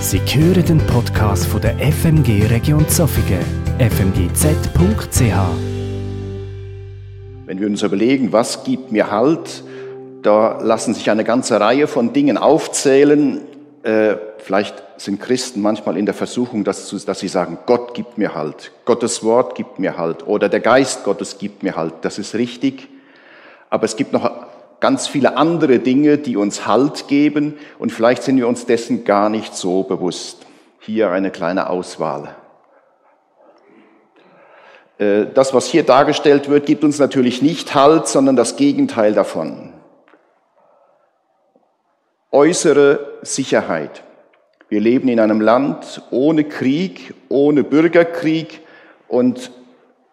Sie hören den Podcast von der FMG Region Zofingen, fmgz.ch. Wenn wir uns überlegen, was gibt mir Halt, da lassen sich eine ganze Reihe von Dingen aufzählen. Äh, vielleicht sind Christen manchmal in der Versuchung, dass, dass sie sagen, Gott gibt mir Halt, Gottes Wort gibt mir Halt oder der Geist Gottes gibt mir Halt. Das ist richtig. Aber es gibt noch ganz viele andere Dinge, die uns Halt geben und vielleicht sind wir uns dessen gar nicht so bewusst. Hier eine kleine Auswahl. Äh, das, was hier dargestellt wird, gibt uns natürlich nicht Halt, sondern das Gegenteil davon. Äußere Sicherheit. Wir leben in einem Land ohne Krieg, ohne Bürgerkrieg und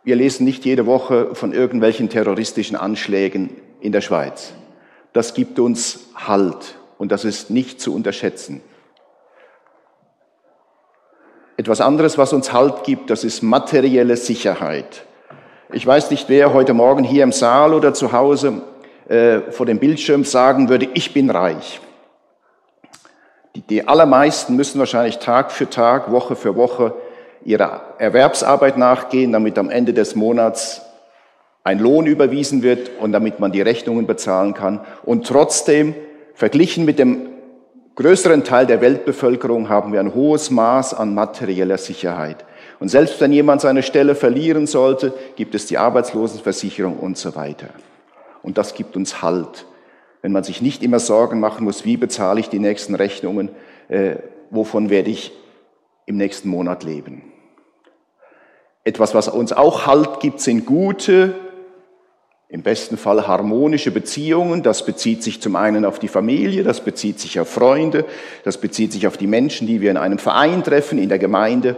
wir lesen nicht jede Woche von irgendwelchen terroristischen Anschlägen in der Schweiz. Das gibt uns Halt und das ist nicht zu unterschätzen. Etwas anderes, was uns Halt gibt, das ist materielle Sicherheit. Ich weiß nicht, wer heute Morgen hier im Saal oder zu Hause äh, vor dem Bildschirm sagen würde, ich bin reich. Die, die allermeisten müssen wahrscheinlich Tag für Tag, Woche für Woche ihrer Erwerbsarbeit nachgehen, damit am Ende des Monats ein Lohn überwiesen wird und damit man die Rechnungen bezahlen kann. Und trotzdem, verglichen mit dem größeren Teil der Weltbevölkerung, haben wir ein hohes Maß an materieller Sicherheit. Und selbst wenn jemand seine Stelle verlieren sollte, gibt es die Arbeitslosenversicherung und so weiter. Und das gibt uns Halt. Wenn man sich nicht immer Sorgen machen muss, wie bezahle ich die nächsten Rechnungen, äh, wovon werde ich im nächsten Monat leben. Etwas, was uns auch Halt gibt, sind gute, im besten Fall harmonische Beziehungen. Das bezieht sich zum einen auf die Familie, das bezieht sich auf Freunde, das bezieht sich auf die Menschen, die wir in einem Verein treffen, in der Gemeinde.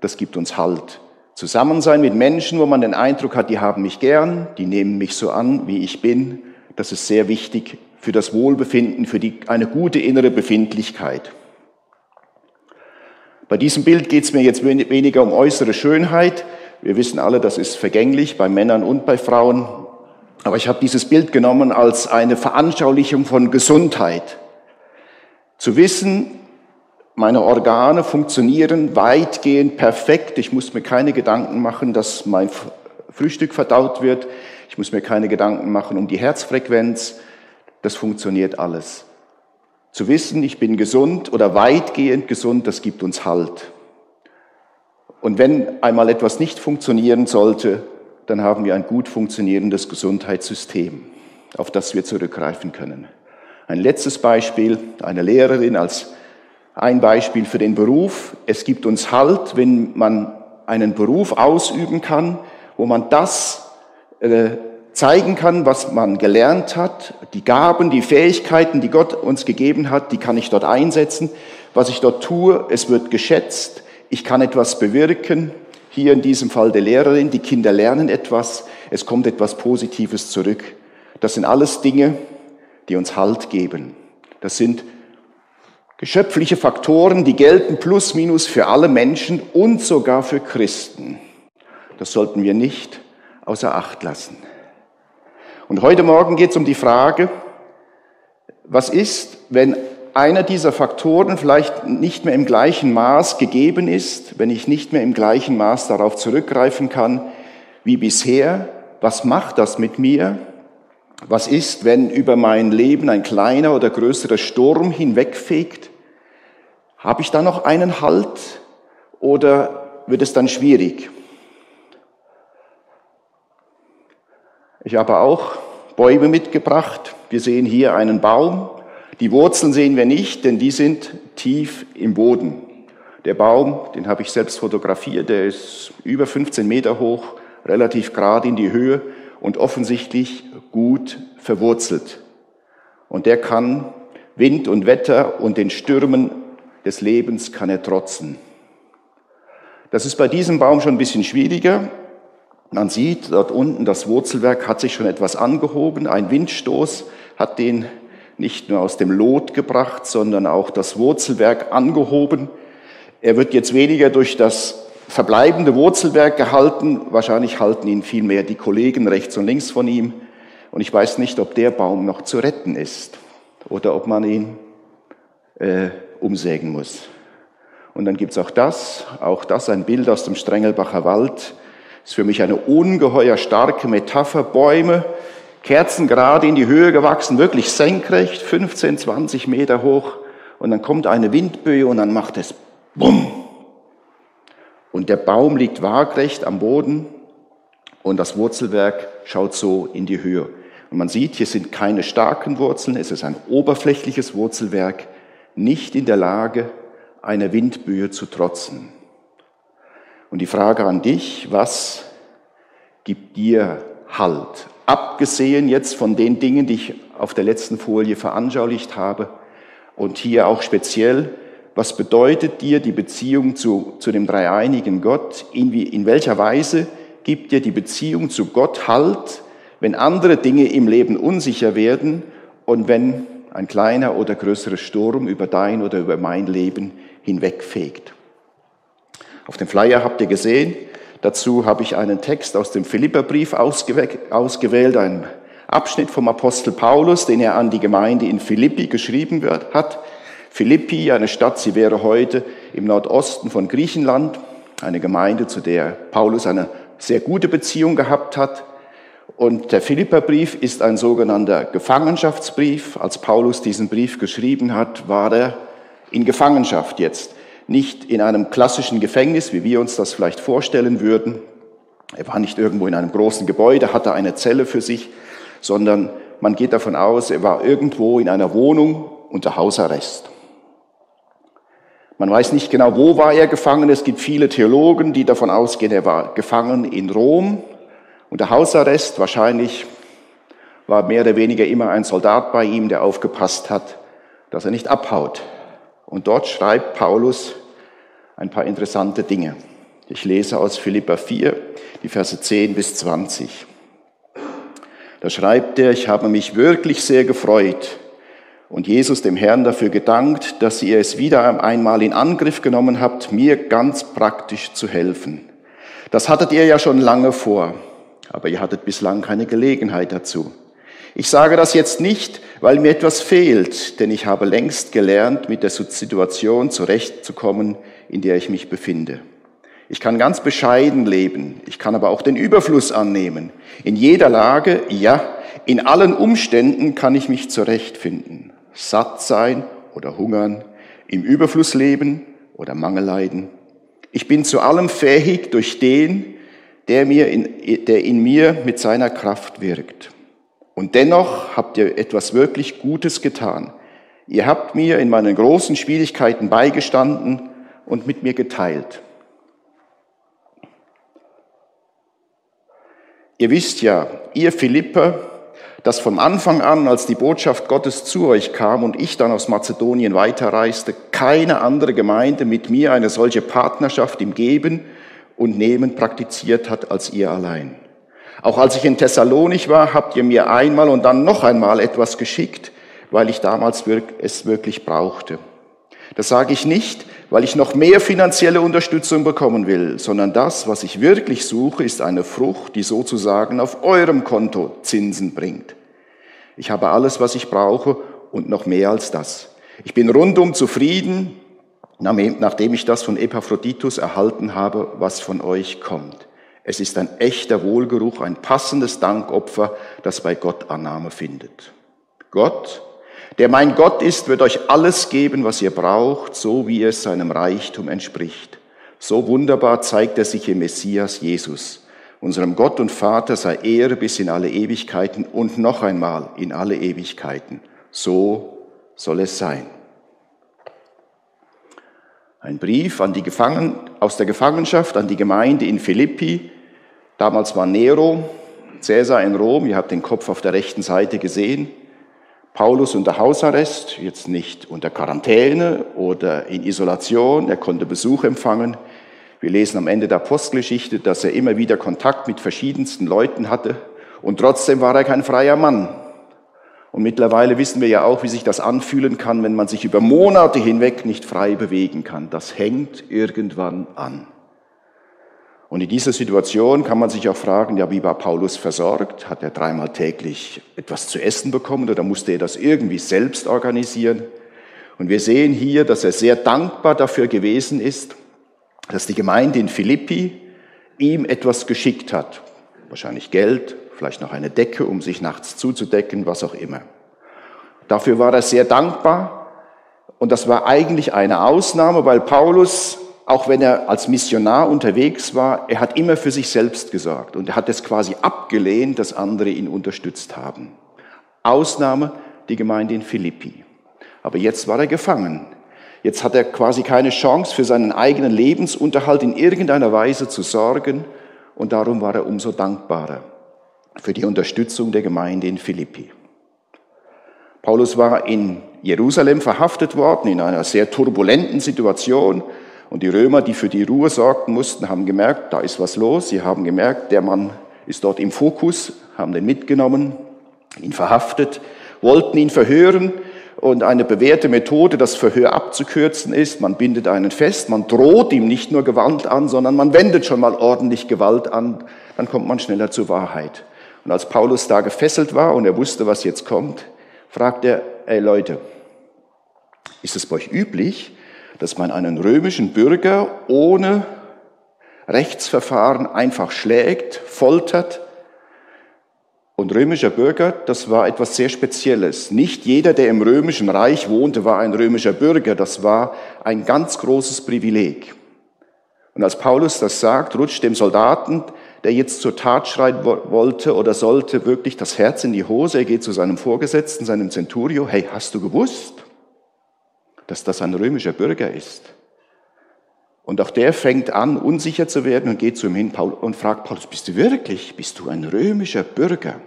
Das gibt uns Halt. Zusammensein mit Menschen, wo man den Eindruck hat, die haben mich gern, die nehmen mich so an, wie ich bin. Das ist sehr wichtig für das Wohlbefinden, für die, eine gute innere Befindlichkeit. Bei diesem Bild geht es mir jetzt weniger um äußere Schönheit. Wir wissen alle, das ist vergänglich bei Männern und bei Frauen. Aber ich habe dieses Bild genommen als eine Veranschaulichung von Gesundheit. Zu wissen, meine Organe funktionieren weitgehend perfekt. Ich muss mir keine Gedanken machen, dass mein Frühstück verdaut wird. Ich muss mir keine Gedanken machen um die Herzfrequenz. Das funktioniert alles. Zu wissen, ich bin gesund oder weitgehend gesund, das gibt uns Halt. Und wenn einmal etwas nicht funktionieren sollte, dann haben wir ein gut funktionierendes Gesundheitssystem, auf das wir zurückgreifen können. Ein letztes Beispiel, eine Lehrerin als ein Beispiel für den Beruf. Es gibt uns Halt, wenn man einen Beruf ausüben kann, wo man das äh, zeigen kann, was man gelernt hat, die Gaben, die Fähigkeiten, die Gott uns gegeben hat, die kann ich dort einsetzen. Was ich dort tue, es wird geschätzt, ich kann etwas bewirken hier in diesem Fall der Lehrerin, die Kinder lernen etwas, es kommt etwas Positives zurück. Das sind alles Dinge, die uns Halt geben. Das sind geschöpfliche Faktoren, die gelten plus minus für alle Menschen und sogar für Christen. Das sollten wir nicht außer Acht lassen. Und heute Morgen geht es um die Frage, was ist, wenn einer dieser Faktoren vielleicht nicht mehr im gleichen Maß gegeben ist, wenn ich nicht mehr im gleichen Maß darauf zurückgreifen kann wie bisher, was macht das mit mir? Was ist, wenn über mein Leben ein kleiner oder größerer Sturm hinwegfegt? Habe ich da noch einen Halt oder wird es dann schwierig? Ich habe auch Bäume mitgebracht. Wir sehen hier einen Baum, die Wurzeln sehen wir nicht, denn die sind tief im Boden. Der Baum, den habe ich selbst fotografiert, der ist über 15 Meter hoch, relativ gerade in die Höhe und offensichtlich gut verwurzelt. Und der kann Wind und Wetter und den Stürmen des Lebens kann er trotzen. Das ist bei diesem Baum schon ein bisschen schwieriger. Man sieht dort unten, das Wurzelwerk hat sich schon etwas angehoben. Ein Windstoß hat den nicht nur aus dem Lot gebracht, sondern auch das Wurzelwerk angehoben. Er wird jetzt weniger durch das verbleibende Wurzelwerk gehalten, wahrscheinlich halten ihn vielmehr die Kollegen rechts und links von ihm. Und ich weiß nicht, ob der Baum noch zu retten ist oder ob man ihn äh, umsägen muss. Und dann gibt's auch das, auch das ein Bild aus dem Strengelbacher Wald. Ist für mich eine ungeheuer starke Metapher. Bäume, Kerzen gerade in die Höhe gewachsen, wirklich senkrecht, 15, 20 Meter hoch. Und dann kommt eine Windböe und dann macht es Bumm. Und der Baum liegt waagrecht am Boden und das Wurzelwerk schaut so in die Höhe. Und man sieht, hier sind keine starken Wurzeln, es ist ein oberflächliches Wurzelwerk, nicht in der Lage, einer Windböe zu trotzen. Und die Frage an dich, was gibt dir Halt? Abgesehen jetzt von den Dingen, die ich auf der letzten Folie veranschaulicht habe und hier auch speziell, was bedeutet dir die Beziehung zu, zu dem dreieinigen Gott? In, wie, in welcher Weise gibt dir die Beziehung zu Gott Halt, wenn andere Dinge im Leben unsicher werden und wenn ein kleiner oder größerer Sturm über dein oder über mein Leben hinwegfegt. Auf dem Flyer habt ihr gesehen, dazu habe ich einen Text aus dem Philipperbrief ausgewählt, einen Abschnitt vom Apostel Paulus, den er an die Gemeinde in Philippi geschrieben hat. Philippi, eine Stadt, sie wäre heute im Nordosten von Griechenland, eine Gemeinde, zu der Paulus eine sehr gute Beziehung gehabt hat. Und der Philipperbrief ist ein sogenannter Gefangenschaftsbrief. Als Paulus diesen Brief geschrieben hat, war er in Gefangenschaft jetzt. Nicht in einem klassischen Gefängnis, wie wir uns das vielleicht vorstellen würden. Er war nicht irgendwo in einem großen Gebäude, hatte eine Zelle für sich, sondern man geht davon aus, er war irgendwo in einer Wohnung unter Hausarrest. Man weiß nicht genau, wo war er gefangen. Es gibt viele Theologen, die davon ausgehen, er war gefangen in Rom unter Hausarrest. Wahrscheinlich war mehr oder weniger immer ein Soldat bei ihm, der aufgepasst hat, dass er nicht abhaut. Und dort schreibt Paulus ein paar interessante Dinge. Ich lese aus Philippa 4, die Verse 10 bis 20. Da schreibt er, ich habe mich wirklich sehr gefreut und Jesus dem Herrn dafür gedankt, dass ihr es wieder einmal in Angriff genommen habt, mir ganz praktisch zu helfen. Das hattet ihr ja schon lange vor aber ihr hattet bislang keine Gelegenheit dazu. Ich sage das jetzt nicht, weil mir etwas fehlt, denn ich habe längst gelernt, mit der Situation zurechtzukommen, in der ich mich befinde. Ich kann ganz bescheiden leben, ich kann aber auch den Überfluss annehmen. In jeder Lage, ja, in allen Umständen kann ich mich zurechtfinden. Satt sein oder hungern, im Überfluss leben oder Mangel leiden. Ich bin zu allem fähig durch den, der, mir in, der in mir mit seiner Kraft wirkt. Und dennoch habt ihr etwas wirklich Gutes getan. Ihr habt mir in meinen großen Schwierigkeiten beigestanden und mit mir geteilt. Ihr wisst ja, ihr Philipper, dass vom Anfang an, als die Botschaft Gottes zu euch kam und ich dann aus Mazedonien weiterreiste, keine andere Gemeinde mit mir eine solche Partnerschaft im Geben und Nehmen praktiziert hat als ihr allein. Auch als ich in Thessalonich war, habt ihr mir einmal und dann noch einmal etwas geschickt, weil ich damals es wirklich brauchte. Das sage ich nicht, weil ich noch mehr finanzielle Unterstützung bekommen will, sondern das, was ich wirklich suche, ist eine Frucht, die sozusagen auf eurem Konto Zinsen bringt. Ich habe alles, was ich brauche und noch mehr als das. Ich bin rundum zufrieden nachdem ich das von Epaphroditus erhalten habe, was von euch kommt. Es ist ein echter Wohlgeruch, ein passendes Dankopfer, das bei Gott Annahme findet. Gott, der mein Gott ist, wird euch alles geben, was ihr braucht, so wie es seinem Reichtum entspricht. So wunderbar zeigt er sich im Messias Jesus. Unserem Gott und Vater sei Ehre bis in alle Ewigkeiten und noch einmal in alle Ewigkeiten. So soll es sein. Ein Brief an die Gefangenen, aus der Gefangenschaft an die Gemeinde in Philippi. Damals war Nero, Cäsar in Rom, ihr habt den Kopf auf der rechten Seite gesehen. Paulus unter Hausarrest, jetzt nicht unter Quarantäne oder in Isolation, er konnte Besuch empfangen. Wir lesen am Ende der Apostelgeschichte, dass er immer wieder Kontakt mit verschiedensten Leuten hatte und trotzdem war er kein freier Mann. Und mittlerweile wissen wir ja auch, wie sich das anfühlen kann, wenn man sich über Monate hinweg nicht frei bewegen kann. Das hängt irgendwann an. Und in dieser Situation kann man sich auch fragen, ja, wie war Paulus versorgt? Hat er dreimal täglich etwas zu essen bekommen oder musste er das irgendwie selbst organisieren? Und wir sehen hier, dass er sehr dankbar dafür gewesen ist, dass die Gemeinde in Philippi ihm etwas geschickt hat. Wahrscheinlich Geld, vielleicht noch eine Decke, um sich nachts zuzudecken, was auch immer. Dafür war er sehr dankbar. Und das war eigentlich eine Ausnahme, weil Paulus, auch wenn er als Missionar unterwegs war, er hat immer für sich selbst gesorgt. Und er hat es quasi abgelehnt, dass andere ihn unterstützt haben. Ausnahme die Gemeinde in Philippi. Aber jetzt war er gefangen. Jetzt hat er quasi keine Chance für seinen eigenen Lebensunterhalt in irgendeiner Weise zu sorgen. Und darum war er umso dankbarer für die Unterstützung der Gemeinde in Philippi. Paulus war in Jerusalem verhaftet worden in einer sehr turbulenten Situation. Und die Römer, die für die Ruhe sorgten mussten, haben gemerkt, da ist was los. Sie haben gemerkt, der Mann ist dort im Fokus, haben den mitgenommen, ihn verhaftet, wollten ihn verhören. Und eine bewährte Methode, das Verhör abzukürzen, ist, man bindet einen fest, man droht ihm nicht nur Gewalt an, sondern man wendet schon mal ordentlich Gewalt an, dann kommt man schneller zur Wahrheit. Und als Paulus da gefesselt war und er wusste, was jetzt kommt, fragt er, ey Leute, ist es bei euch üblich, dass man einen römischen Bürger ohne Rechtsverfahren einfach schlägt, foltert, und römischer Bürger, das war etwas sehr Spezielles. Nicht jeder, der im römischen Reich wohnte, war ein römischer Bürger. Das war ein ganz großes Privileg. Und als Paulus das sagt, rutscht dem Soldaten, der jetzt zur Tat schreien wollte oder sollte, wirklich das Herz in die Hose. Er geht zu seinem Vorgesetzten, seinem Centurio. Hey, hast du gewusst, dass das ein römischer Bürger ist? Und auch der fängt an, unsicher zu werden und geht zu ihm hin und fragt Paulus, bist du wirklich, bist du ein römischer Bürger?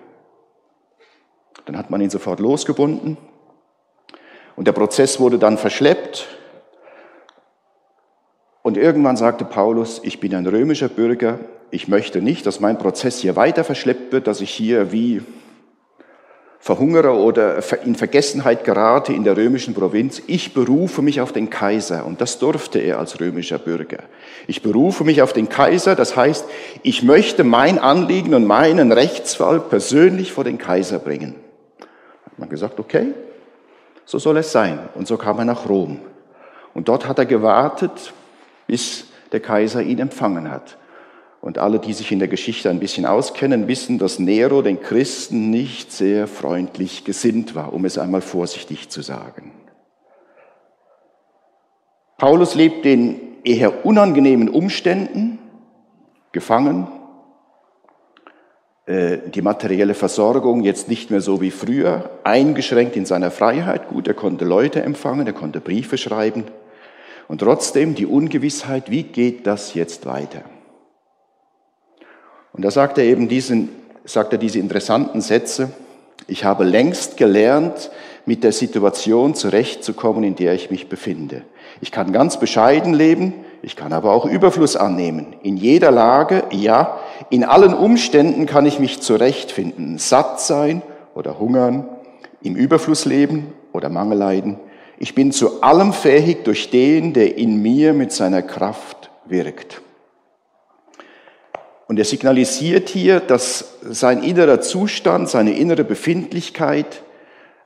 Dann hat man ihn sofort losgebunden und der Prozess wurde dann verschleppt. Und irgendwann sagte Paulus, ich bin ein römischer Bürger, ich möchte nicht, dass mein Prozess hier weiter verschleppt wird, dass ich hier wie verhungere oder in Vergessenheit gerate in der römischen Provinz. Ich berufe mich auf den Kaiser und das durfte er als römischer Bürger. Ich berufe mich auf den Kaiser, das heißt, ich möchte mein Anliegen und meinen Rechtsfall persönlich vor den Kaiser bringen hat man gesagt, okay, so soll es sein. Und so kam er nach Rom. Und dort hat er gewartet, bis der Kaiser ihn empfangen hat. Und alle, die sich in der Geschichte ein bisschen auskennen, wissen, dass Nero den Christen nicht sehr freundlich gesinnt war, um es einmal vorsichtig zu sagen. Paulus lebt in eher unangenehmen Umständen, gefangen, äh, die materielle Versorgung jetzt nicht mehr so wie früher, eingeschränkt in seiner Freiheit. Gut, er konnte Leute empfangen, er konnte Briefe schreiben. Und trotzdem die Ungewissheit, wie geht das jetzt weiter? Und da sagt er eben diesen, sagt er diese interessanten Sätze. Ich habe längst gelernt, mit der Situation zurechtzukommen, in der ich mich befinde. Ich kann ganz bescheiden leben, ich kann aber auch Überfluss annehmen. In jeder Lage, ja, in allen Umständen kann ich mich zurechtfinden, satt sein oder hungern, im Überfluss leben oder Mangel leiden. Ich bin zu allem fähig durch den, der in mir mit seiner Kraft wirkt. Und er signalisiert hier, dass sein innerer Zustand, seine innere Befindlichkeit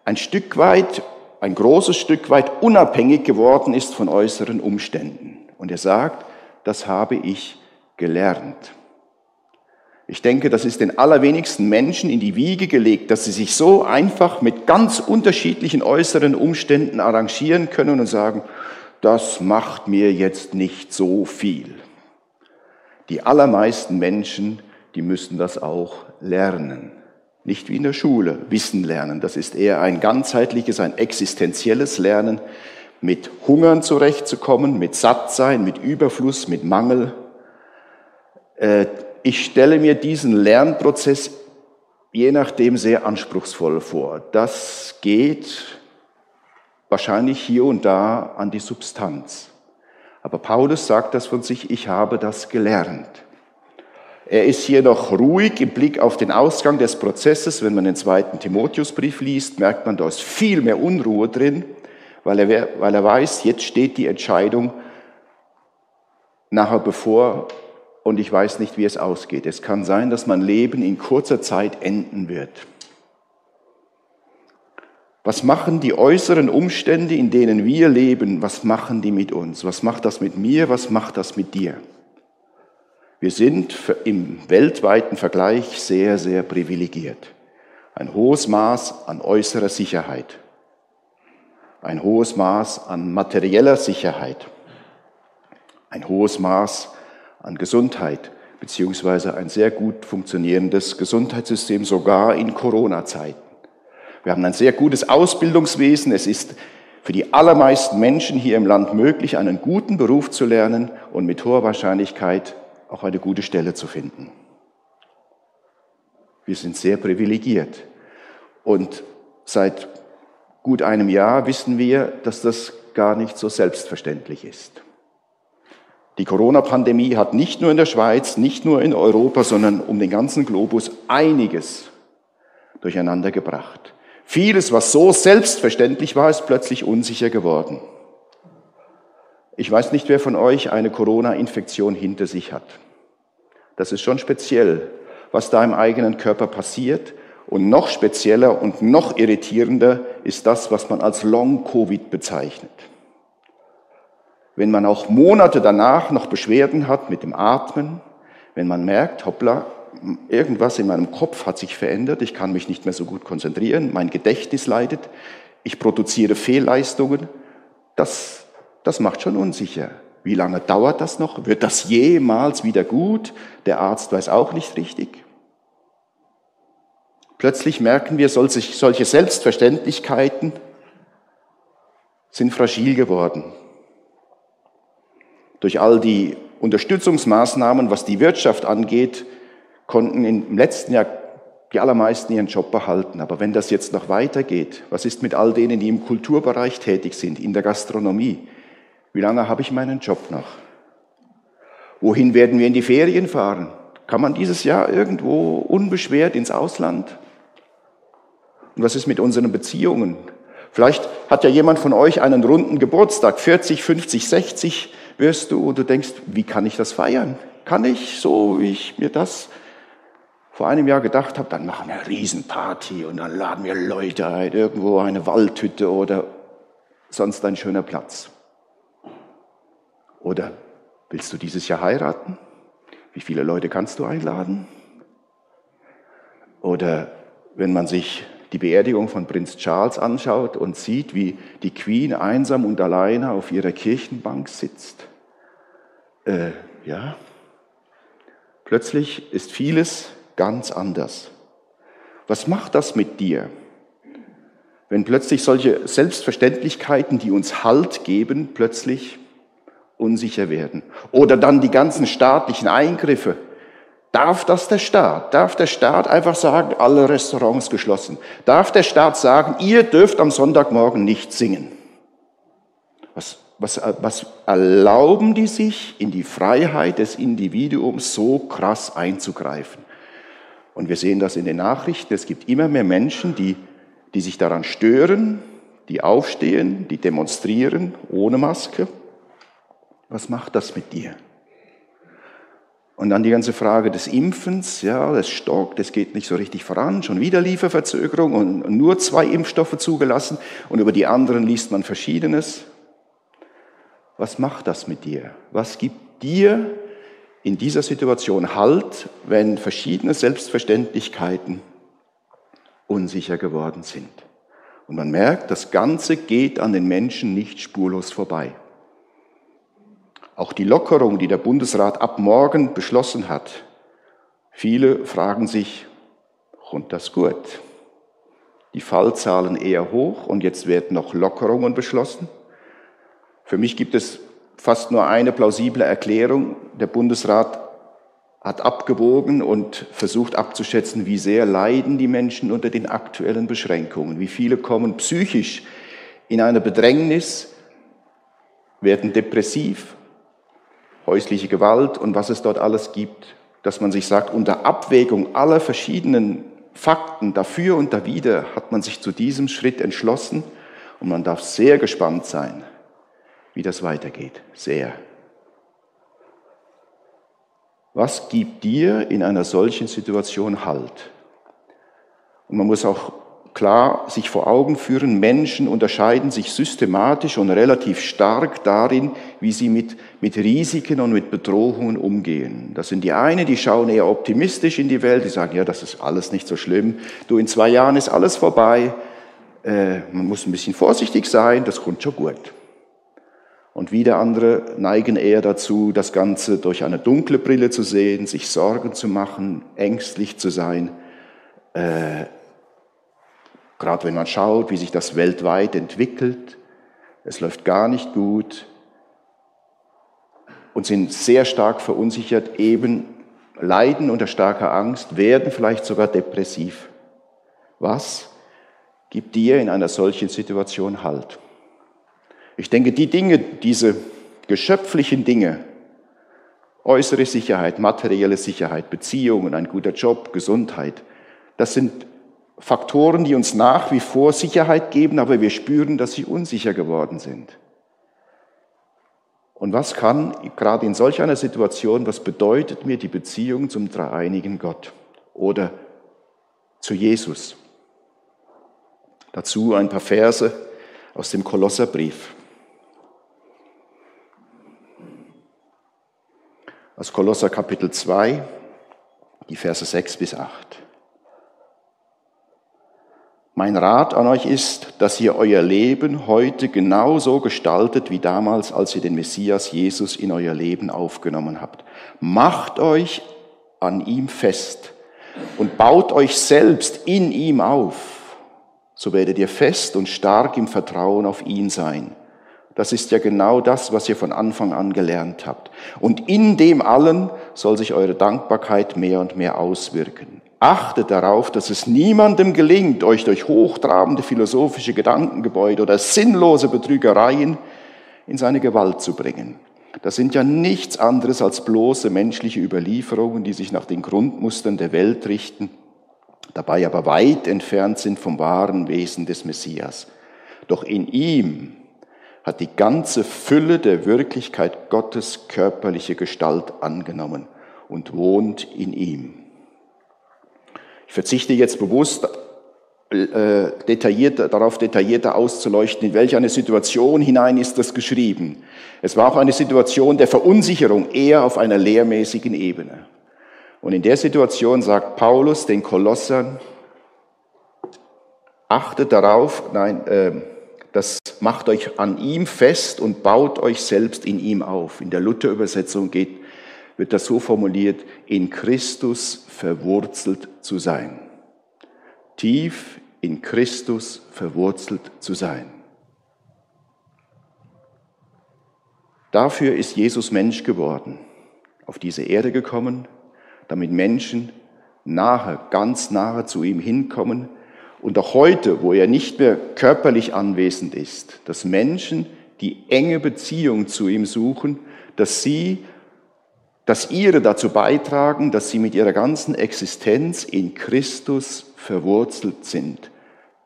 ein Stück weit, ein großes Stück weit unabhängig geworden ist von äußeren Umständen. Und er sagt, das habe ich gelernt. Ich denke, das ist den allerwenigsten Menschen in die Wiege gelegt, dass sie sich so einfach mit ganz unterschiedlichen äußeren Umständen arrangieren können und sagen, das macht mir jetzt nicht so viel. Die allermeisten Menschen, die müssen das auch lernen. Nicht wie in der Schule, Wissen lernen. Das ist eher ein ganzheitliches, ein existenzielles Lernen mit Hungern zurechtzukommen, mit Sattsein, mit Überfluss, mit Mangel. Äh, ich stelle mir diesen Lernprozess je nachdem sehr anspruchsvoll vor. Das geht wahrscheinlich hier und da an die Substanz. Aber Paulus sagt das von sich, ich habe das gelernt. Er ist hier noch ruhig im Blick auf den Ausgang des Prozesses. Wenn man den zweiten Timotheusbrief liest, merkt man, da ist viel mehr Unruhe drin weil er, weil er weiß, jetzt steht die Entscheidung nachher bevor und ich weiß nicht, wie es ausgeht. Es kann sein, dass mein Leben in kurzer Zeit enden wird. Was machen die äußeren Umstände, in denen wir leben, was machen die mit uns? Was macht das mit mir? Was macht das mit dir? Wir sind im weltweiten Vergleich sehr, sehr privilegiert. Ein hohes Maß an äußerer Sicherheit. Ein hohes Maß an materieller Sicherheit. Ein hohes Maß an Gesundheit, beziehungsweise ein sehr gut funktionierendes Gesundheitssystem, sogar in Corona-Zeiten. Wir haben ein sehr gutes Ausbildungswesen. Es ist für die allermeisten Menschen hier im Land möglich, einen guten Beruf zu lernen und mit hoher Wahrscheinlichkeit auch eine gute Stelle zu finden. Wir sind sehr privilegiert. Und seit gut einem Jahr wissen wir, dass das gar nicht so selbstverständlich ist. Die Corona-Pandemie hat nicht nur in der Schweiz, nicht nur in Europa, sondern um den ganzen Globus einiges durcheinander gebracht. Vieles, was so selbstverständlich war, ist plötzlich unsicher geworden. Ich weiß nicht, wer von euch eine Corona-Infektion hinter sich hat. Das ist schon speziell, was da im eigenen Körper passiert. Und noch spezieller und noch irritierender ist das, was man als Long-Covid bezeichnet. Wenn man auch Monate danach noch Beschwerden hat mit dem Atmen, wenn man merkt, hoppla, irgendwas in meinem Kopf hat sich verändert, ich kann mich nicht mehr so gut konzentrieren, mein Gedächtnis leidet, ich produziere Fehlleistungen, das, das macht schon unsicher. Wie lange dauert das noch? Wird das jemals wieder gut? Der Arzt weiß auch nicht richtig. Plötzlich merken wir, solche Selbstverständlichkeiten sind fragil geworden durch all die Unterstützungsmaßnahmen, was die Wirtschaft angeht, konnten im letzten Jahr die allermeisten ihren Job behalten. Aber wenn das jetzt noch weitergeht, was ist mit all denen, die im Kulturbereich tätig sind, in der Gastronomie? Wie lange habe ich meinen Job noch? Wohin werden wir in die Ferien fahren? Kann man dieses Jahr irgendwo unbeschwert ins Ausland? Und was ist mit unseren Beziehungen? Vielleicht hat ja jemand von euch einen runden Geburtstag, 40, 50, 60 wirst du und du denkst, wie kann ich das feiern? Kann ich so, wie ich mir das vor einem Jahr gedacht habe, dann machen wir eine Riesenparty und dann laden wir Leute ein, irgendwo eine Waldhütte oder sonst ein schöner Platz. Oder willst du dieses Jahr heiraten? Wie viele Leute kannst du einladen? Oder wenn man sich die Beerdigung von Prinz Charles anschaut und sieht, wie die Queen einsam und alleine auf ihrer Kirchenbank sitzt, äh, ja, plötzlich ist vieles ganz anders. Was macht das mit dir, wenn plötzlich solche Selbstverständlichkeiten, die uns Halt geben, plötzlich unsicher werden? Oder dann die ganzen staatlichen Eingriffe, Darf das der Staat? Darf der Staat einfach sagen, alle Restaurants geschlossen? Darf der Staat sagen, ihr dürft am Sonntagmorgen nicht singen? Was, was, was erlauben die sich, in die Freiheit des Individuums so krass einzugreifen? Und wir sehen das in den Nachrichten. Es gibt immer mehr Menschen, die, die sich daran stören, die aufstehen, die demonstrieren ohne Maske. Was macht das mit dir? Und dann die ganze Frage des Impfens, ja, das stockt, das geht nicht so richtig voran, schon wieder Lieferverzögerung und nur zwei Impfstoffe zugelassen und über die anderen liest man Verschiedenes. Was macht das mit dir? Was gibt dir in dieser Situation Halt, wenn verschiedene Selbstverständlichkeiten unsicher geworden sind? Und man merkt, das Ganze geht an den Menschen nicht spurlos vorbei. Auch die Lockerung, die der Bundesrat ab morgen beschlossen hat, viele fragen sich, kommt das gut? Die Fallzahlen eher hoch und jetzt werden noch Lockerungen beschlossen. Für mich gibt es fast nur eine plausible Erklärung. Der Bundesrat hat abgewogen und versucht abzuschätzen, wie sehr leiden die Menschen unter den aktuellen Beschränkungen, wie viele kommen psychisch in eine Bedrängnis, werden depressiv, häusliche Gewalt und was es dort alles gibt, dass man sich sagt, unter Abwägung aller verschiedenen Fakten dafür und dawider hat man sich zu diesem Schritt entschlossen und man darf sehr gespannt sein, wie das weitergeht. Sehr. Was gibt dir in einer solchen Situation Halt? Und man muss auch klar sich vor Augen führen, Menschen unterscheiden sich systematisch und relativ stark darin, wie sie mit, mit Risiken und mit Bedrohungen umgehen. Das sind die einen, die schauen eher optimistisch in die Welt, die sagen, ja, das ist alles nicht so schlimm. Du, in zwei Jahren ist alles vorbei. Äh, man muss ein bisschen vorsichtig sein, das kommt schon gut. Und wieder andere neigen eher dazu, das Ganze durch eine dunkle Brille zu sehen, sich Sorgen zu machen, ängstlich zu sein. Äh, Gerade wenn man schaut, wie sich das weltweit entwickelt, es läuft gar nicht gut und sind sehr stark verunsichert, eben leiden unter starker Angst, werden vielleicht sogar depressiv. Was gibt dir in einer solchen Situation Halt? Ich denke, die Dinge, diese geschöpflichen Dinge, äußere Sicherheit, materielle Sicherheit, Beziehungen, ein guter Job, Gesundheit, das sind Faktoren, die uns nach wie vor Sicherheit geben, aber wir spüren, dass sie unsicher geworden sind. Und was kann gerade in solch einer Situation, was bedeutet mir die Beziehung zum dreieinigen Gott oder zu Jesus? Dazu ein paar Verse aus dem Kolosserbrief. Aus Kolosser Kapitel 2, die Verse 6 bis 8. Mein Rat an euch ist, dass ihr euer Leben heute genauso gestaltet wie damals, als ihr den Messias Jesus in euer Leben aufgenommen habt. Macht euch an ihm fest und baut euch selbst in ihm auf. So werdet ihr fest und stark im Vertrauen auf ihn sein. Das ist ja genau das, was ihr von Anfang an gelernt habt. Und in dem allen soll sich eure Dankbarkeit mehr und mehr auswirken. Achtet darauf, dass es niemandem gelingt, euch durch hochtrabende philosophische Gedankengebäude oder sinnlose Betrügereien in seine Gewalt zu bringen. Das sind ja nichts anderes als bloße menschliche Überlieferungen, die sich nach den Grundmustern der Welt richten, dabei aber weit entfernt sind vom wahren Wesen des Messias. Doch in ihm hat die ganze Fülle der Wirklichkeit Gottes körperliche Gestalt angenommen und wohnt in ihm. Ich verzichte jetzt bewusst äh, detailliert, darauf detaillierter auszuleuchten, in welch eine Situation hinein ist das geschrieben. Es war auch eine Situation der Verunsicherung, eher auf einer lehrmäßigen Ebene. Und in der Situation sagt Paulus den Kolossern, achtet darauf, nein, äh, das macht euch an ihm fest und baut euch selbst in ihm auf. In der Luther-Übersetzung wird das so formuliert, in Christus verwurzelt zu sein. Tief in Christus verwurzelt zu sein. Dafür ist Jesus Mensch geworden, auf diese Erde gekommen, damit Menschen nahe, ganz nahe zu ihm hinkommen und auch heute, wo er nicht mehr körperlich anwesend ist, dass Menschen die enge Beziehung zu ihm suchen, dass sie dass ihre dazu beitragen, dass sie mit ihrer ganzen Existenz in Christus verwurzelt sind,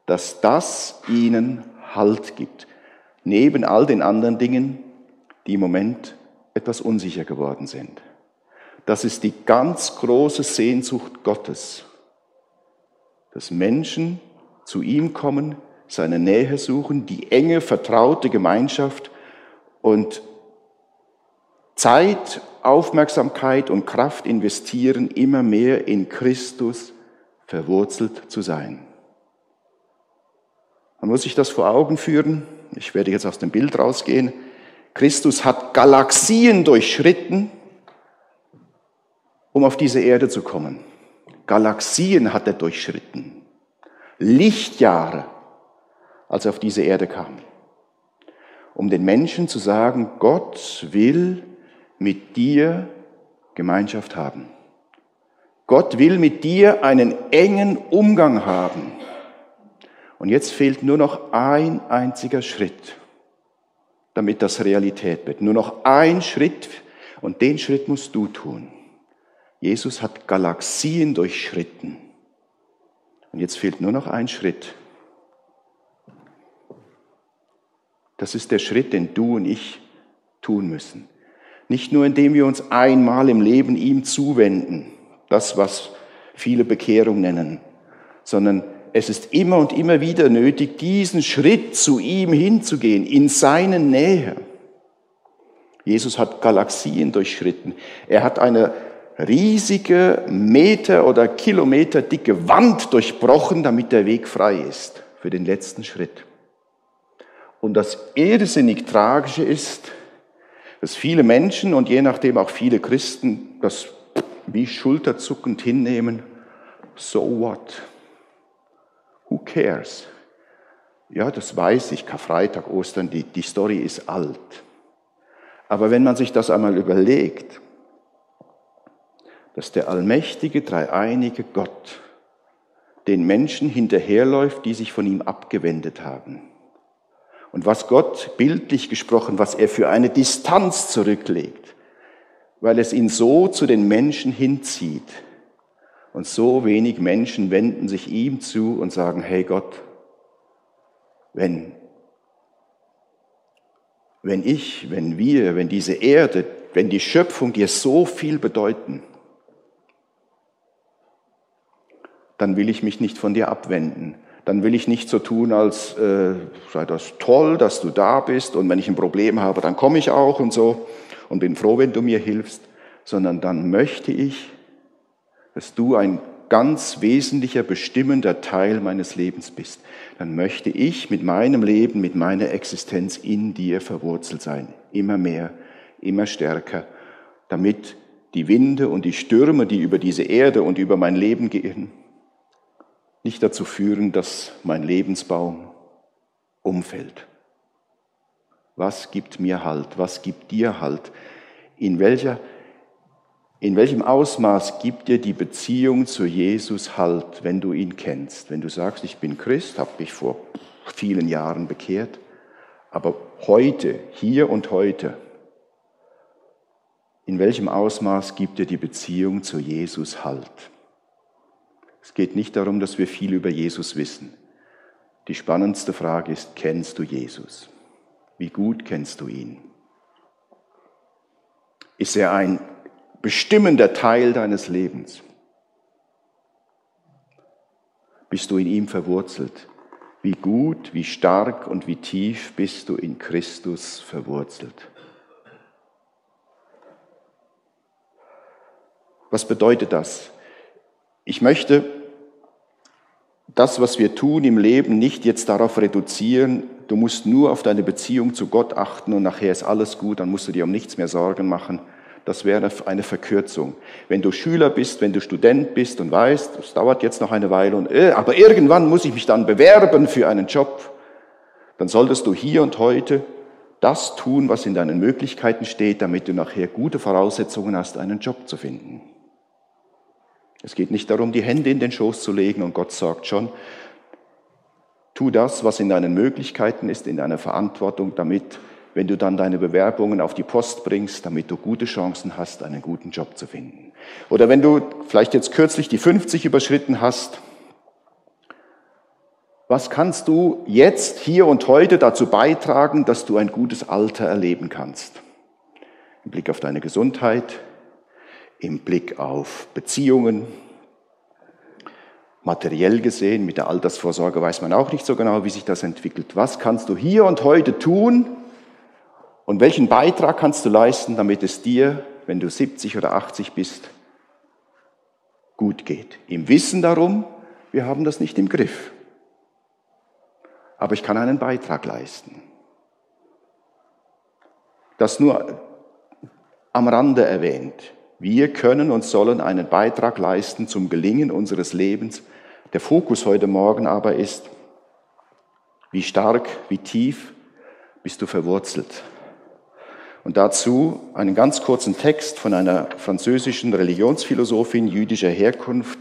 dass das ihnen Halt gibt, neben all den anderen Dingen, die im Moment etwas unsicher geworden sind. Das ist die ganz große Sehnsucht Gottes, dass Menschen zu ihm kommen, seine Nähe suchen, die enge, vertraute Gemeinschaft und Zeit, Aufmerksamkeit und Kraft investieren, immer mehr in Christus verwurzelt zu sein. Man muss sich das vor Augen führen. Ich werde jetzt aus dem Bild rausgehen. Christus hat Galaxien durchschritten, um auf diese Erde zu kommen. Galaxien hat er durchschritten. Lichtjahre, als er auf diese Erde kam. Um den Menschen zu sagen, Gott will mit dir Gemeinschaft haben. Gott will mit dir einen engen Umgang haben. Und jetzt fehlt nur noch ein einziger Schritt, damit das Realität wird. Nur noch ein Schritt und den Schritt musst du tun. Jesus hat Galaxien durchschritten. Und jetzt fehlt nur noch ein Schritt. Das ist der Schritt, den du und ich tun müssen. Nicht nur indem wir uns einmal im Leben ihm zuwenden, das was viele Bekehrung nennen, sondern es ist immer und immer wieder nötig, diesen Schritt zu ihm hinzugehen, in seine Nähe. Jesus hat Galaxien durchschritten. Er hat eine riesige Meter oder Kilometer dicke Wand durchbrochen, damit der Weg frei ist für den letzten Schritt. Und das irrsinnig Tragische ist, dass viele Menschen und je nachdem auch viele Christen das wie schulterzuckend hinnehmen. So what? Who cares? Ja, das weiß ich, Karfreitag, Ostern, die, die Story ist alt. Aber wenn man sich das einmal überlegt, dass der allmächtige, dreieinige Gott den Menschen hinterherläuft, die sich von ihm abgewendet haben. Und was Gott bildlich gesprochen, was er für eine Distanz zurücklegt, weil es ihn so zu den Menschen hinzieht. Und so wenig Menschen wenden sich ihm zu und sagen, hey Gott, wenn, wenn ich, wenn wir, wenn diese Erde, wenn die Schöpfung dir so viel bedeuten, dann will ich mich nicht von dir abwenden. Dann will ich nicht so tun, als äh, sei das toll, dass du da bist und wenn ich ein Problem habe, dann komme ich auch und so und bin froh, wenn du mir hilfst, sondern dann möchte ich, dass du ein ganz wesentlicher, bestimmender Teil meines Lebens bist. Dann möchte ich mit meinem Leben, mit meiner Existenz in dir verwurzelt sein. Immer mehr, immer stärker, damit die Winde und die Stürme, die über diese Erde und über mein Leben gehen, nicht dazu führen, dass mein Lebensbaum umfällt. Was gibt mir Halt? Was gibt dir Halt? In, welcher, in welchem Ausmaß gibt dir die Beziehung zu Jesus Halt, wenn du ihn kennst? Wenn du sagst, ich bin Christ, habe mich vor vielen Jahren bekehrt, aber heute, hier und heute, in welchem Ausmaß gibt dir die Beziehung zu Jesus Halt? Es geht nicht darum, dass wir viel über Jesus wissen. Die spannendste Frage ist, kennst du Jesus? Wie gut kennst du ihn? Ist er ein bestimmender Teil deines Lebens? Bist du in ihm verwurzelt? Wie gut, wie stark und wie tief bist du in Christus verwurzelt? Was bedeutet das? Ich möchte das, was wir tun im Leben, nicht jetzt darauf reduzieren, du musst nur auf deine Beziehung zu Gott achten und nachher ist alles gut, dann musst du dir um nichts mehr Sorgen machen. Das wäre eine Verkürzung. Wenn du Schüler bist, wenn du Student bist und weißt, es dauert jetzt noch eine Weile, und, äh, aber irgendwann muss ich mich dann bewerben für einen Job, dann solltest du hier und heute das tun, was in deinen Möglichkeiten steht, damit du nachher gute Voraussetzungen hast, einen Job zu finden. Es geht nicht darum, die Hände in den Schoß zu legen und Gott sagt schon, tu das, was in deinen Möglichkeiten ist, in deiner Verantwortung, damit, wenn du dann deine Bewerbungen auf die Post bringst, damit du gute Chancen hast, einen guten Job zu finden. Oder wenn du vielleicht jetzt kürzlich die 50 überschritten hast, was kannst du jetzt, hier und heute dazu beitragen, dass du ein gutes Alter erleben kannst? Im Blick auf deine Gesundheit, im Blick auf Beziehungen. Materiell gesehen, mit der Altersvorsorge weiß man auch nicht so genau, wie sich das entwickelt. Was kannst du hier und heute tun und welchen Beitrag kannst du leisten, damit es dir, wenn du 70 oder 80 bist, gut geht? Im Wissen darum, wir haben das nicht im Griff. Aber ich kann einen Beitrag leisten. Das nur am Rande erwähnt. Wir können und sollen einen Beitrag leisten zum Gelingen unseres Lebens. Der Fokus heute Morgen aber ist, wie stark, wie tief bist du verwurzelt. Und dazu einen ganz kurzen Text von einer französischen Religionsphilosophin jüdischer Herkunft.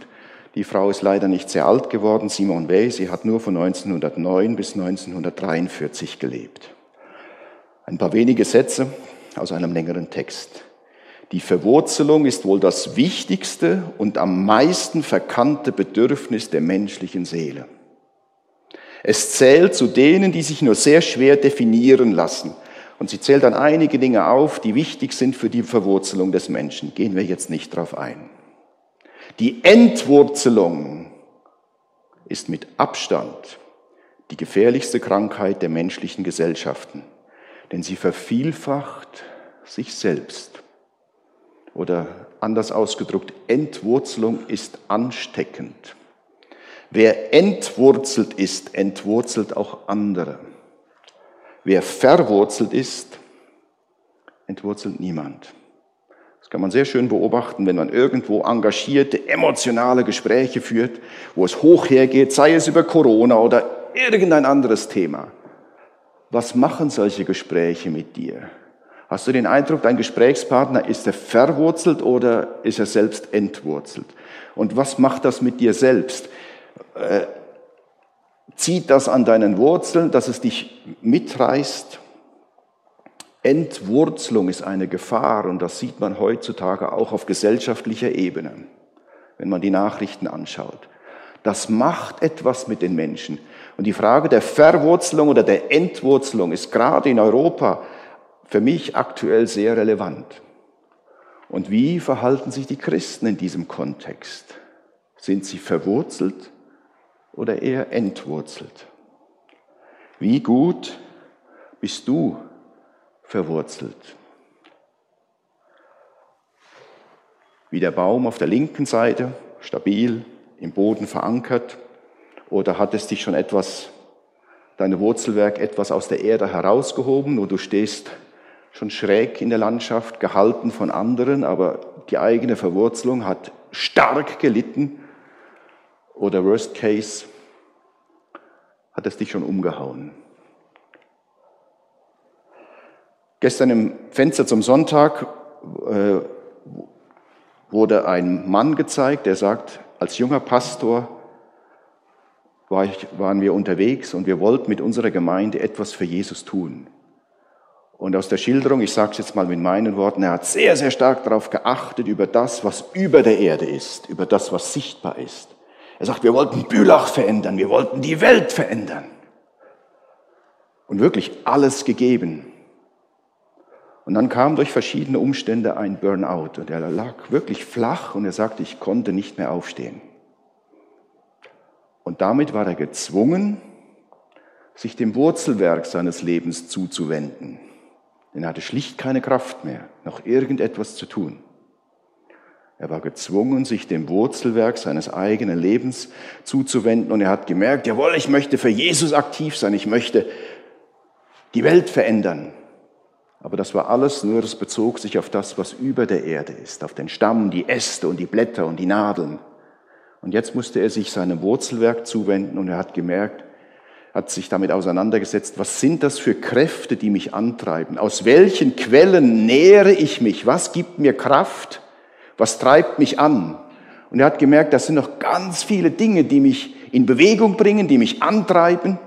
Die Frau ist leider nicht sehr alt geworden, Simone Weil. Sie hat nur von 1909 bis 1943 gelebt. Ein paar wenige Sätze aus einem längeren Text. Die Verwurzelung ist wohl das wichtigste und am meisten verkannte Bedürfnis der menschlichen Seele. Es zählt zu denen, die sich nur sehr schwer definieren lassen. Und sie zählt dann einige Dinge auf, die wichtig sind für die Verwurzelung des Menschen. Gehen wir jetzt nicht drauf ein. Die Entwurzelung ist mit Abstand die gefährlichste Krankheit der menschlichen Gesellschaften, denn sie vervielfacht sich selbst. Oder anders ausgedrückt, Entwurzelung ist ansteckend. Wer entwurzelt ist, entwurzelt auch andere. Wer verwurzelt ist, entwurzelt niemand. Das kann man sehr schön beobachten, wenn man irgendwo engagierte, emotionale Gespräche führt, wo es hoch hergeht, sei es über Corona oder irgendein anderes Thema. Was machen solche Gespräche mit dir? Hast du den Eindruck, dein Gesprächspartner ist er verwurzelt oder ist er selbst entwurzelt? Und was macht das mit dir selbst? Äh, zieht das an deinen Wurzeln, dass es dich mitreißt? Entwurzelung ist eine Gefahr und das sieht man heutzutage auch auf gesellschaftlicher Ebene, wenn man die Nachrichten anschaut. Das macht etwas mit den Menschen. Und die Frage der Verwurzelung oder der Entwurzelung ist gerade in Europa für mich aktuell sehr relevant. Und wie verhalten sich die Christen in diesem Kontext? Sind sie verwurzelt oder eher entwurzelt? Wie gut bist du verwurzelt? Wie der Baum auf der linken Seite, stabil im Boden verankert, oder hat es dich schon etwas, deine Wurzelwerk etwas aus der Erde herausgehoben und du stehst schon schräg in der Landschaft, gehalten von anderen, aber die eigene Verwurzelung hat stark gelitten oder worst case, hat es dich schon umgehauen. Gestern im Fenster zum Sonntag äh, wurde ein Mann gezeigt, der sagt, als junger Pastor war ich, waren wir unterwegs und wir wollten mit unserer Gemeinde etwas für Jesus tun. Und aus der Schilderung, ich sage es jetzt mal mit meinen Worten, er hat sehr, sehr stark darauf geachtet, über das, was über der Erde ist, über das, was sichtbar ist. Er sagt, wir wollten Bülach verändern, wir wollten die Welt verändern. Und wirklich alles gegeben. Und dann kam durch verschiedene Umstände ein Burnout und er lag wirklich flach und er sagte, ich konnte nicht mehr aufstehen. Und damit war er gezwungen, sich dem Wurzelwerk seines Lebens zuzuwenden. Denn er hatte schlicht keine Kraft mehr, noch irgendetwas zu tun. Er war gezwungen, sich dem Wurzelwerk seines eigenen Lebens zuzuwenden und er hat gemerkt, jawohl, ich möchte für Jesus aktiv sein, ich möchte die Welt verändern. Aber das war alles nur, es bezog sich auf das, was über der Erde ist, auf den Stamm, die Äste und die Blätter und die Nadeln. Und jetzt musste er sich seinem Wurzelwerk zuwenden und er hat gemerkt, hat sich damit auseinandergesetzt, was sind das für Kräfte, die mich antreiben? Aus welchen Quellen nähere ich mich? Was gibt mir Kraft? Was treibt mich an? Und er hat gemerkt, das sind noch ganz viele Dinge, die mich in Bewegung bringen, die mich antreiben.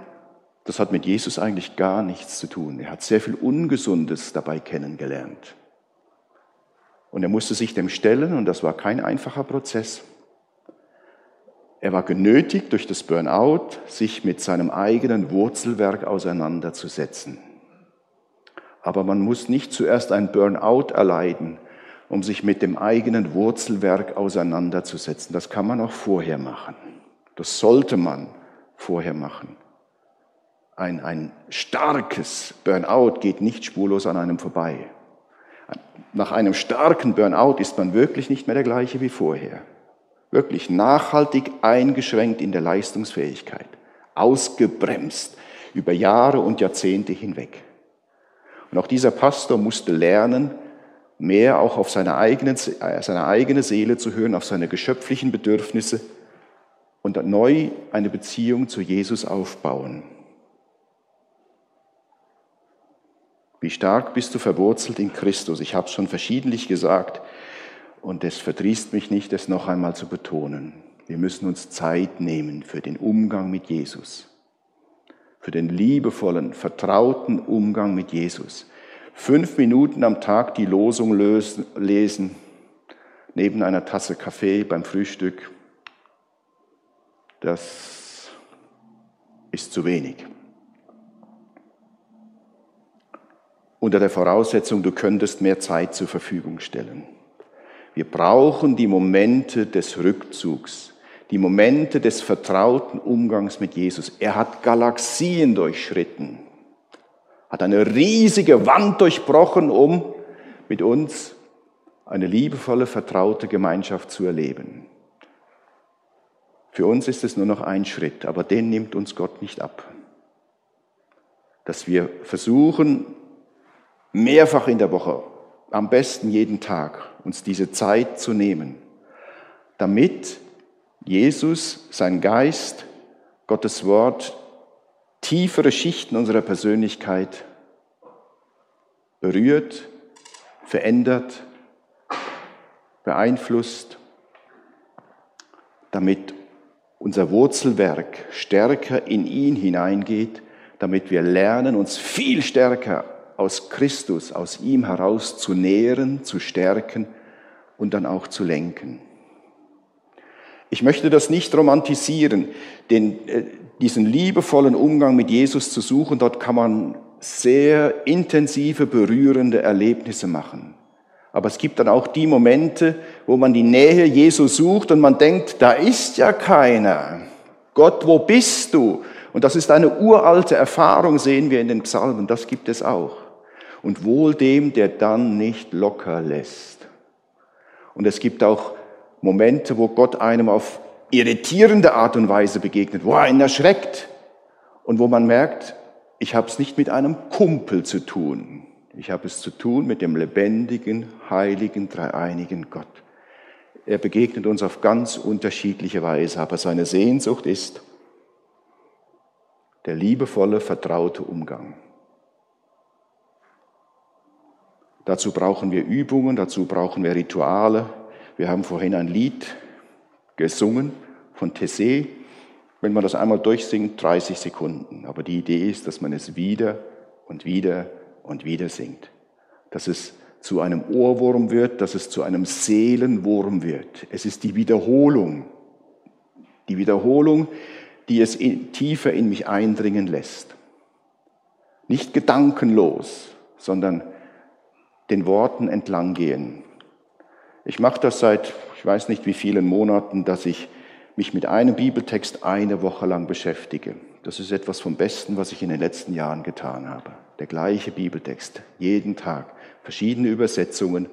Das hat mit Jesus eigentlich gar nichts zu tun. Er hat sehr viel Ungesundes dabei kennengelernt. Und er musste sich dem stellen und das war kein einfacher Prozess. Er war genötigt durch das Burnout, sich mit seinem eigenen Wurzelwerk auseinanderzusetzen. Aber man muss nicht zuerst ein Burnout erleiden, um sich mit dem eigenen Wurzelwerk auseinanderzusetzen. Das kann man auch vorher machen. Das sollte man vorher machen. Ein, ein starkes Burnout geht nicht spurlos an einem vorbei. Nach einem starken Burnout ist man wirklich nicht mehr der gleiche wie vorher. Wirklich nachhaltig eingeschränkt in der Leistungsfähigkeit, ausgebremst über Jahre und Jahrzehnte hinweg. Und auch dieser Pastor musste lernen, mehr auch auf seine eigene, äh, seine eigene Seele zu hören, auf seine geschöpflichen Bedürfnisse und neu eine Beziehung zu Jesus aufbauen. Wie stark bist du verwurzelt in Christus? Ich habe es schon verschiedentlich gesagt und es verdrießt mich nicht, es noch einmal zu betonen. Wir müssen uns Zeit nehmen für den Umgang mit Jesus, für den liebevollen, vertrauten Umgang mit Jesus fünf Minuten am Tag die Losung lesen, neben einer Tasse Kaffee beim Frühstück, das ist zu wenig. Unter der Voraussetzung, du könntest mehr Zeit zur Verfügung stellen. Wir brauchen die Momente des Rückzugs, die Momente des vertrauten Umgangs mit Jesus. Er hat Galaxien durchschritten, hat eine riesige Wand durchbrochen, um mit uns eine liebevolle, vertraute Gemeinschaft zu erleben. Für uns ist es nur noch ein Schritt, aber den nimmt uns Gott nicht ab. Dass wir versuchen, mehrfach in der Woche, am besten jeden Tag, uns diese Zeit zu nehmen, damit Jesus, sein Geist, Gottes Wort, tiefere Schichten unserer Persönlichkeit berührt, verändert, beeinflusst, damit unser Wurzelwerk stärker in ihn hineingeht, damit wir lernen, uns viel stärker aus Christus, aus ihm heraus zu nähren, zu stärken und dann auch zu lenken. Ich möchte das nicht romantisieren, den, äh, diesen liebevollen Umgang mit Jesus zu suchen, dort kann man sehr intensive, berührende Erlebnisse machen. Aber es gibt dann auch die Momente, wo man die Nähe Jesu sucht und man denkt, da ist ja keiner. Gott, wo bist du? Und das ist eine uralte Erfahrung, sehen wir in den Psalmen, das gibt es auch. Und wohl dem, der dann nicht locker lässt. Und es gibt auch Momente, wo Gott einem auf irritierende Art und Weise begegnet, wo er einen erschreckt und wo man merkt, ich habe es nicht mit einem Kumpel zu tun. Ich habe es zu tun mit dem lebendigen, heiligen, dreieinigen Gott. Er begegnet uns auf ganz unterschiedliche Weise, aber seine Sehnsucht ist der liebevolle, vertraute Umgang. Dazu brauchen wir Übungen, dazu brauchen wir Rituale, wir haben vorhin ein Lied gesungen von Tessé. Wenn man das einmal durchsingt, 30 Sekunden. Aber die Idee ist, dass man es wieder und wieder und wieder singt. Dass es zu einem Ohrwurm wird, dass es zu einem Seelenwurm wird. Es ist die Wiederholung. Die Wiederholung, die es in, tiefer in mich eindringen lässt. Nicht gedankenlos, sondern den Worten entlang gehen. Ich mache das seit, ich weiß nicht wie vielen Monaten, dass ich mich mit einem Bibeltext eine Woche lang beschäftige. Das ist etwas vom Besten, was ich in den letzten Jahren getan habe. Der gleiche Bibeltext, jeden Tag, verschiedene Übersetzungen.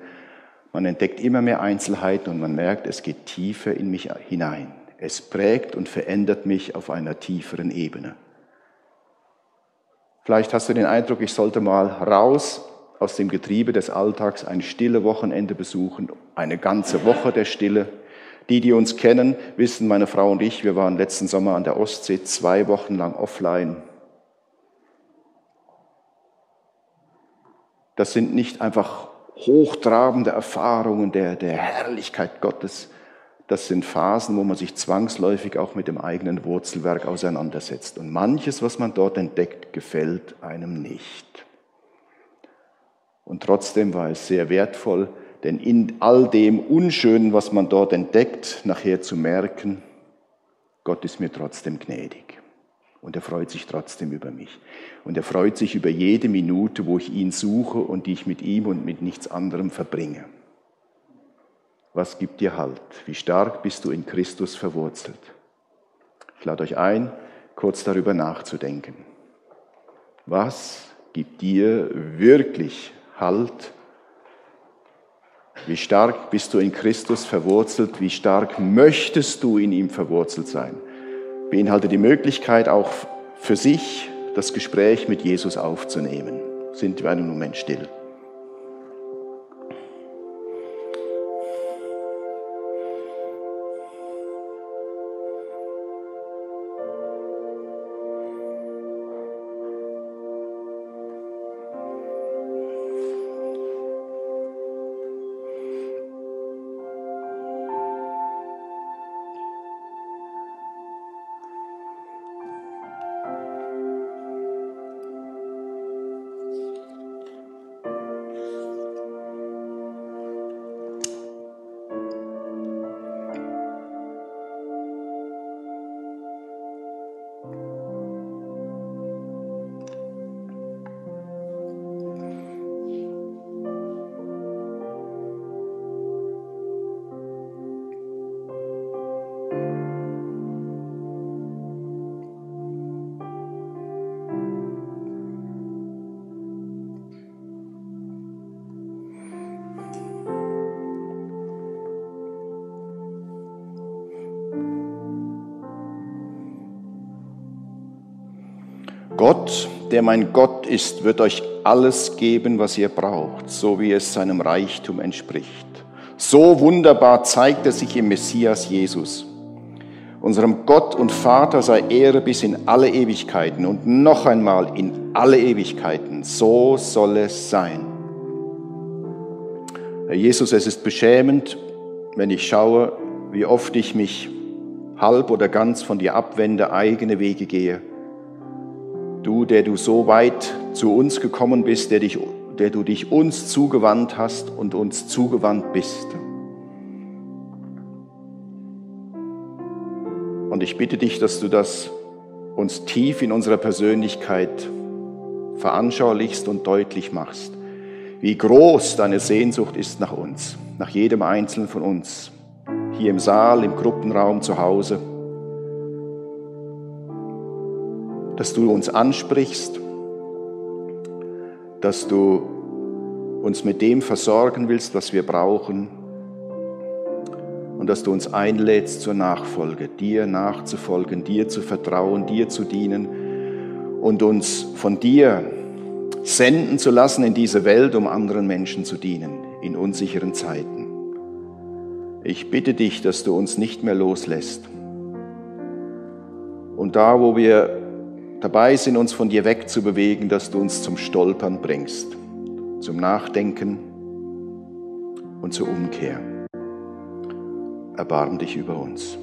Man entdeckt immer mehr Einzelheiten und man merkt, es geht tiefer in mich hinein. Es prägt und verändert mich auf einer tieferen Ebene. Vielleicht hast du den Eindruck, ich sollte mal raus aus dem Getriebe des Alltags ein stille Wochenende besuchen, eine ganze Woche der Stille. Die, die uns kennen, wissen, meine Frau und ich, wir waren letzten Sommer an der Ostsee zwei Wochen lang offline. Das sind nicht einfach hochtrabende Erfahrungen der, der Herrlichkeit Gottes. Das sind Phasen, wo man sich zwangsläufig auch mit dem eigenen Wurzelwerk auseinandersetzt. Und manches, was man dort entdeckt, gefällt einem nicht. Und trotzdem war es sehr wertvoll, denn in all dem Unschönen, was man dort entdeckt, nachher zu merken, Gott ist mir trotzdem gnädig. Und er freut sich trotzdem über mich. Und er freut sich über jede Minute, wo ich ihn suche und die ich mit ihm und mit nichts anderem verbringe. Was gibt dir Halt? Wie stark bist du in Christus verwurzelt? Ich lade euch ein, kurz darüber nachzudenken. Was gibt dir wirklich Halt. Wie stark bist du in Christus verwurzelt? Wie stark möchtest du in ihm verwurzelt sein? Beinhaltet die Möglichkeit auch für sich das Gespräch mit Jesus aufzunehmen. Sind wir einen Moment still. Gott, der mein Gott ist, wird euch alles geben, was ihr braucht, so wie es seinem Reichtum entspricht. So wunderbar zeigt er sich im Messias Jesus. Unserem Gott und Vater sei Ehre bis in alle Ewigkeiten und noch einmal in alle Ewigkeiten. So soll es sein. Herr Jesus, es ist beschämend, wenn ich schaue, wie oft ich mich halb oder ganz von dir abwende, eigene Wege gehe Du, der du so weit zu uns gekommen bist, der, dich, der du dich uns zugewandt hast und uns zugewandt bist. Und ich bitte dich, dass du das uns tief in unserer Persönlichkeit veranschaulichst und deutlich machst, wie groß deine Sehnsucht ist nach uns, nach jedem Einzelnen von uns, hier im Saal, im Gruppenraum, zu Hause dass du uns ansprichst, dass du uns mit dem versorgen willst, was wir brauchen und dass du uns einlädst zur Nachfolge, dir nachzufolgen, dir zu vertrauen, dir zu dienen und uns von dir senden zu lassen in diese Welt, um anderen Menschen zu dienen in unsicheren Zeiten. Ich bitte dich, dass du uns nicht mehr loslässt. Und da, wo wir dabei sind, uns von dir wegzubewegen, dass du uns zum Stolpern bringst, zum Nachdenken und zur Umkehr. Erbarm dich über uns.